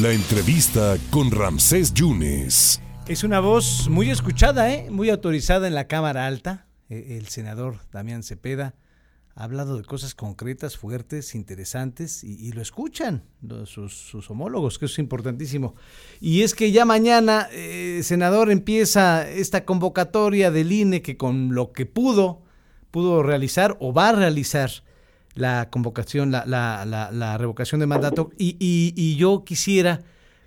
La entrevista con Ramsés Yunes. Es una voz muy escuchada, ¿eh? muy autorizada en la Cámara Alta. E, el senador Damián Cepeda ha hablado de cosas concretas, fuertes, interesantes, y, lo escuchan sus, homólogos, que es importantísimo. Y es que ya mañana, eh, senador, empieza esta convocatoria del INE que con lo que pudo, pudo realizar o va a realizar la convocación, la, la, la, revocación de mandato. Y, y, yo quisiera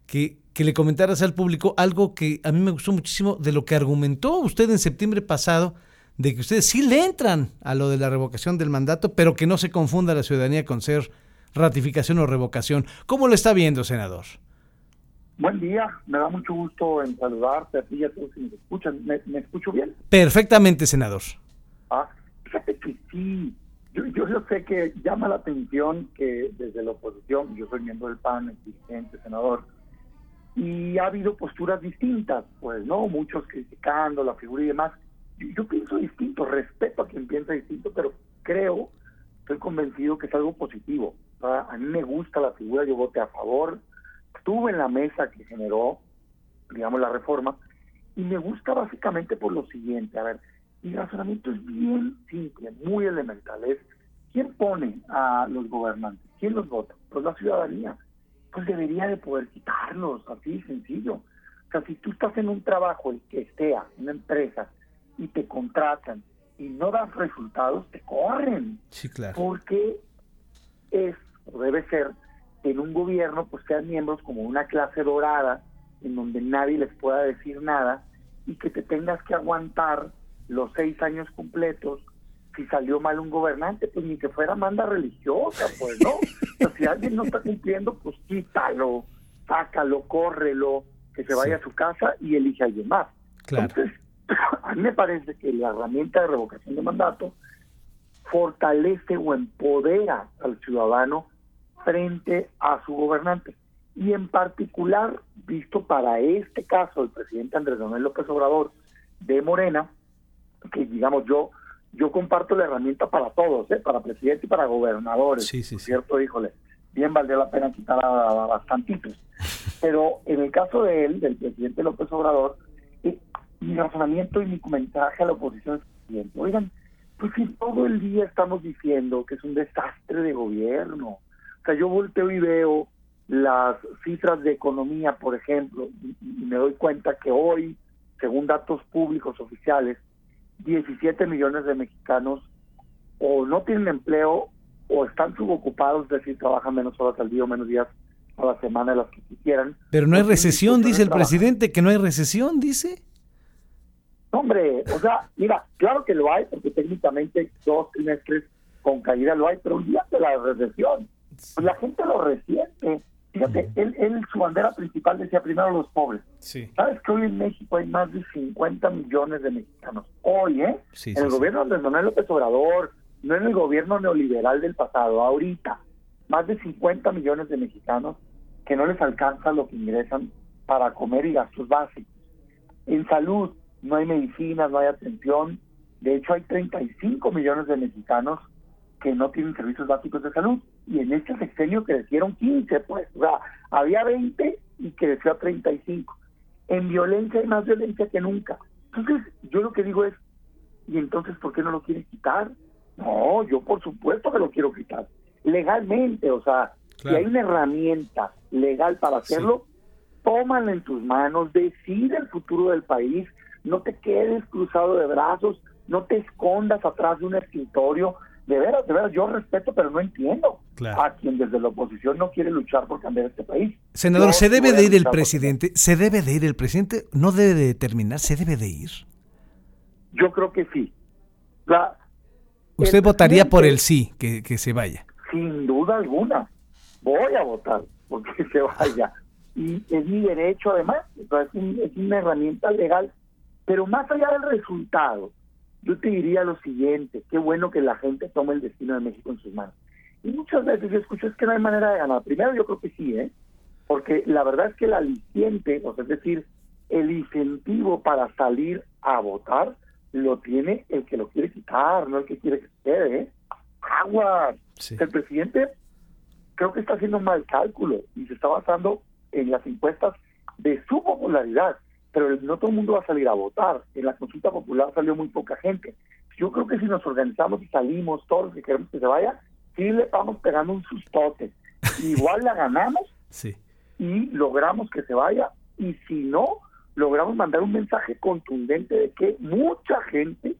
que, que, le comentaras al público algo que a mí me gustó muchísimo de lo que argumentó usted en septiembre pasado, de que ustedes sí le entran a lo de la revocación del mandato, pero que no se confunda la ciudadanía con ser ratificación o revocación. ¿Cómo lo está viendo, senador? Buen día, me da mucho gusto en saludarte a ti y a todos que me escuchan. ¿Me, escucho bien? Perfectamente, senador. Ah, fíjate que sí, yo, yo, sé que llama la atención que desde la oposición, yo soy miembro del PAN, dirigente, senador, y ha habido posturas distintas, pues, ¿no? Muchos criticando la figura y demás. Yo, pienso distinto, respeto a quien piensa distinto, pero creo, estoy convencido que es algo positivo. A mí me gusta la figura, yo voté a favor, estuve en la mesa que generó, digamos, la reforma, y me gusta básicamente por lo siguiente, a ver, mi razonamiento es bien simple, muy elemental. Es quién pone a los gobernantes, quién los vota, pues la ciudadanía. Pues debería de poder quitarlos, así sencillo. O sea, si tú estás en un trabajo, el que sea, una empresa, y te contratan y no das resultados, te corren. Sí, claro. Porque es, o debe ser, en un gobierno pues sean miembros como una clase dorada, en donde nadie les pueda decir nada, y que te tengas que aguantar los seis años completos, si salió mal un gobernante, pues ni que fuera manda religiosa, pues no. si alguien no está cumpliendo, pues quítalo, sácalo, córrelo, que se vaya a su casa y elige a alguien más. Entonces, a mí me parece que la herramienta de revocación de mandato fortalece o empodera al ciudadano frente a su gobernante. Y en particular, visto para este caso, el presidente Andrés Manuel López Obrador de Morena, que digamos yo yo comparto la herramienta para todos, ¿eh? para presidente y para gobernadores, sí, sí, ¿cierto? Híjole, bien valdría la pena quitar a, bastantitos. Pero en el caso de él, del presidente López Obrador, eh, mi razonamiento y mi comentario a la oposición es el siguiente. Oigan, pues si todo el día estamos diciendo que es un desastre de gobierno, o sea, yo volteo y veo las cifras de economía, por ejemplo, y me doy cuenta que hoy, según datos públicos oficiales, 17 millones de mexicanos o no tienen empleo o están subocupados, es decir, trabajan menos horas al día o menos días a la semana de las que quisieran. Pero no hay recesión, dice el presidente, que no hay recesión, dice. Hombre, o sea, mira, claro que lo hay, porque técnicamente dos trimestres con caída lo hay, pero un día de la recesión, pues la gente lo resiente. Fíjate, él, él, su bandera principal decía primero los pobres. ¿Sabes que hoy en México hay más de 50 millones de mexicanos? Hoy, ¿eh? en el gobierno de Manuel López Obrador, no en el gobierno neoliberal del pasado, ahorita, más de 50 millones de mexicanos que no les alcanza lo que ingresan para comer y gastos básicos. En salud, no hay medicinas, no hay atención. De hecho, hay 35 millones de mexicanos que no tienen servicios básicos de salud. Y en este sexenio crecieron 15, pues. O sea, había 20 y creció a 35. En violencia hay más violencia que nunca. Entonces, yo lo que digo es, ¿y entonces por qué no lo quieres quitar? No, yo por supuesto que lo quiero quitar. Legalmente, o sea, si hay una herramienta legal para hacerlo, tómala en tus manos, decide el futuro del país, no te quedes cruzado de brazos, no te escondas atrás de un escritorio, de veras, de veras, yo respeto, pero no entiendo a quien desde la oposición no quiere luchar por cambiar este país. Senador, ¿se debe de ir el presidente? ¿Se debe de ir el presidente? ¿No debe de determinar? ¿Se debe de ir? Yo creo que sí. ¿Usted votaría por el sí, que, que se vaya? Sin duda alguna. Voy a votar porque se vaya. Y es mi derecho además, es una herramienta legal. Pero más allá del resultado, yo te diría lo siguiente, qué bueno que la gente tome el destino de México en sus manos. Y muchas veces yo escucho, es que no hay manera de ganar. Primero yo creo que sí, ¿eh? Porque la verdad es que el aliciente, o sea, es decir, el incentivo para salir a votar, lo tiene el que lo quiere quitar, no el que quiere que quede, ¿eh? Agua. El presidente creo que está haciendo un mal cálculo y se está basando en las encuestas de su popularidad, pero no todo el mundo va a salir a votar. En la consulta popular salió muy poca gente. Yo creo que si nos organizamos y salimos todos los que queremos que se vaya, sí le vamos pegando un sustote. Igual la ganamos Sí. y logramos que se vaya y si no, logramos mandar un mensaje contundente de que mucha gente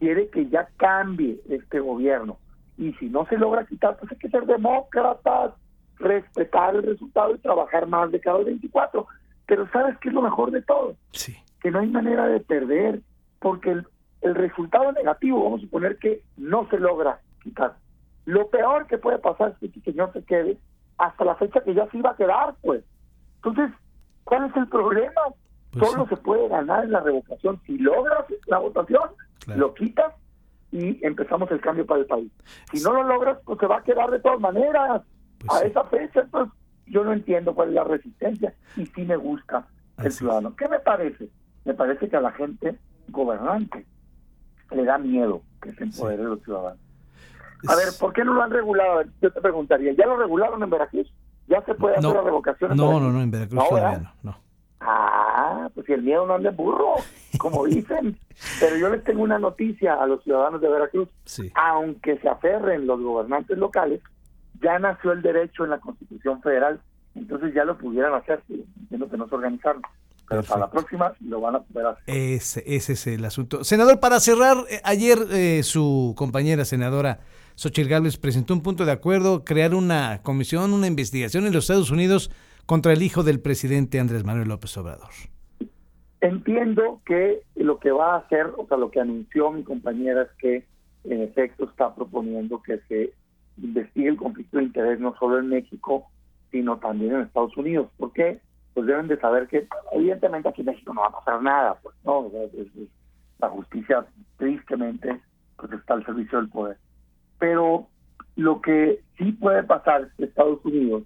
quiere que ya cambie este gobierno. Y si no se logra quitar, pues hay que ser demócratas, respetar el resultado y trabajar más de cada 24. Pero ¿sabes qué es lo mejor de todo? Sí. Que no hay manera de perder, porque el, el resultado negativo, vamos a suponer que no se logra quitar. Lo peor que puede pasar es que el señor se quede hasta la fecha que ya se iba a quedar, pues. Entonces, ¿cuál es el problema? Pues Solo sí. se puede ganar en la revocación. Si logras la votación, Claro. lo quitas y empezamos el cambio para el país. Si no lo logras, pues se va a quedar de todas maneras Pues a sí. esa fecha. Entonces, yo no entiendo cuál es la resistencia y sí me gusta el Así es. ciudadano. ¿Qué me parece? Me parece que a la gente gobernante le da miedo que se empodere de los ciudadanos. A ver, ¿por qué no lo han regulado? Yo te preguntaría, ¿ya lo regularon en Veracruz? ¿Ya se puede hacer No, la revocación? en no, Veracruz? no, no, en Veracruz No, todavía no, no. Ah, pues si el miedo no anda en burro, como dicen. Pero yo les tengo una noticia a los ciudadanos de Veracruz. Sí. Aunque se aferren los gobernantes locales, ya nació el derecho en la Constitución Federal, entonces ya lo pudieran hacer. Entiendo que no se organizaron. Pero para la próxima lo van a poder hacer. Ese, ese es el asunto. Senador, para cerrar, eh, ayer eh, su compañera senadora Xochitl Gálvez presentó un punto de acuerdo, crear una comisión, una investigación en los Estados Unidos contra el hijo del presidente Andrés Manuel López Obrador. Entiendo que lo que va a hacer, o sea, lo que anunció mi compañera es que en efecto está proponiendo que se investigue el conflicto de interés no solo en México, sino también en Estados Unidos. ¿Por qué? Pues deben de saber que evidentemente aquí en México no va a pasar nada, pues no, la justicia tristemente pues está al servicio del poder. Pero lo que sí puede pasar es que Estados Unidos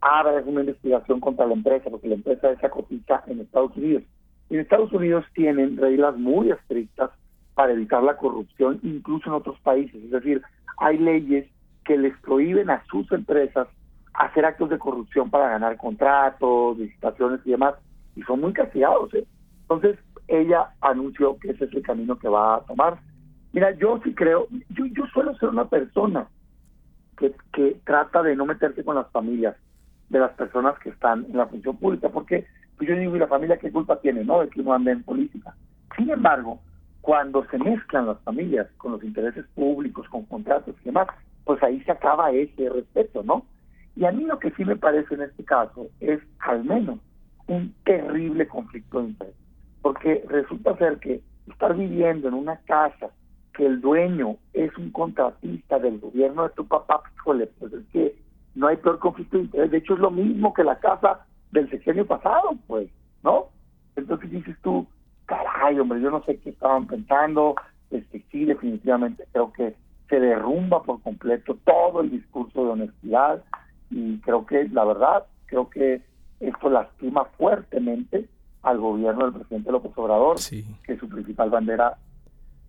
haga una investigación contra la empresa, porque la empresa esa cotiza en Estados Unidos. Y en Estados Unidos tienen reglas muy estrictas para evitar la corrupción, incluso en otros países. Es decir, hay leyes que les prohíben a sus empresas hacer actos de corrupción para ganar contratos, licitaciones y demás, y son muy castigados. ¿eh? Entonces, ella anunció que ese es el camino que va a tomar. Mira, yo sí creo, yo, yo suelo ser una persona que, que trata de no meterse con las familias de las personas que están en la función pública, porque pues yo digo, ¿y la familia qué culpa tiene, no? De que uno ande en política. Sin embargo, cuando se mezclan las familias con los intereses públicos, con contratos y demás, pues ahí se acaba ese respeto, ¿no? Y a mí lo que sí me parece en este caso es al menos un terrible conflicto de interés, porque resulta ser que estar viviendo en una casa que el dueño es un contratista del gobierno de tu papá, pues, pues es que no hay peor conflicto de interés. De hecho, es lo mismo que la casa del sexenio pasado, pues, ¿no? Entonces dices tú, caray, hombre, yo no sé qué estaban pensando. Este, sí, definitivamente creo que se derrumba por completo todo el discurso de honestidad y creo que, la verdad, creo que esto lastima fuertemente al gobierno del presidente López Obrador, Sí. que su principal bandera,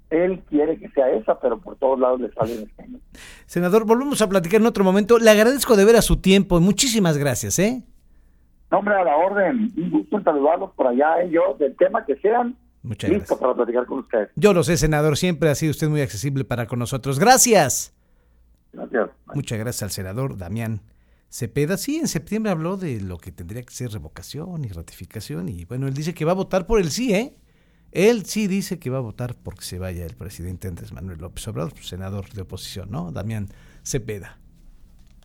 él quiere que sea esa, pero por todos lados le sale en español. Senador, volvemos a platicar en otro momento. Le agradezco de ver a su tiempo. Muchísimas gracias, ¿eh? No, hombre, a la orden. Un gusto en saludarlos por allá, ¿eh? yo, del tema que sean, Muchas listo gracias. para platicar con ustedes. Yo lo sé, senador. Siempre ha sido usted muy accesible para con nosotros. Gracias. Gracias. Muchas gracias al senador Damián Cepeda. Sí, en septiembre habló de lo que tendría que ser revocación y ratificación. Y bueno, él dice que va a votar por el sí, ¿eh? Él sí dice que va a votar porque se vaya el presidente Andrés Manuel López Obrador, senador de oposición, ¿no? Damián Cepeda.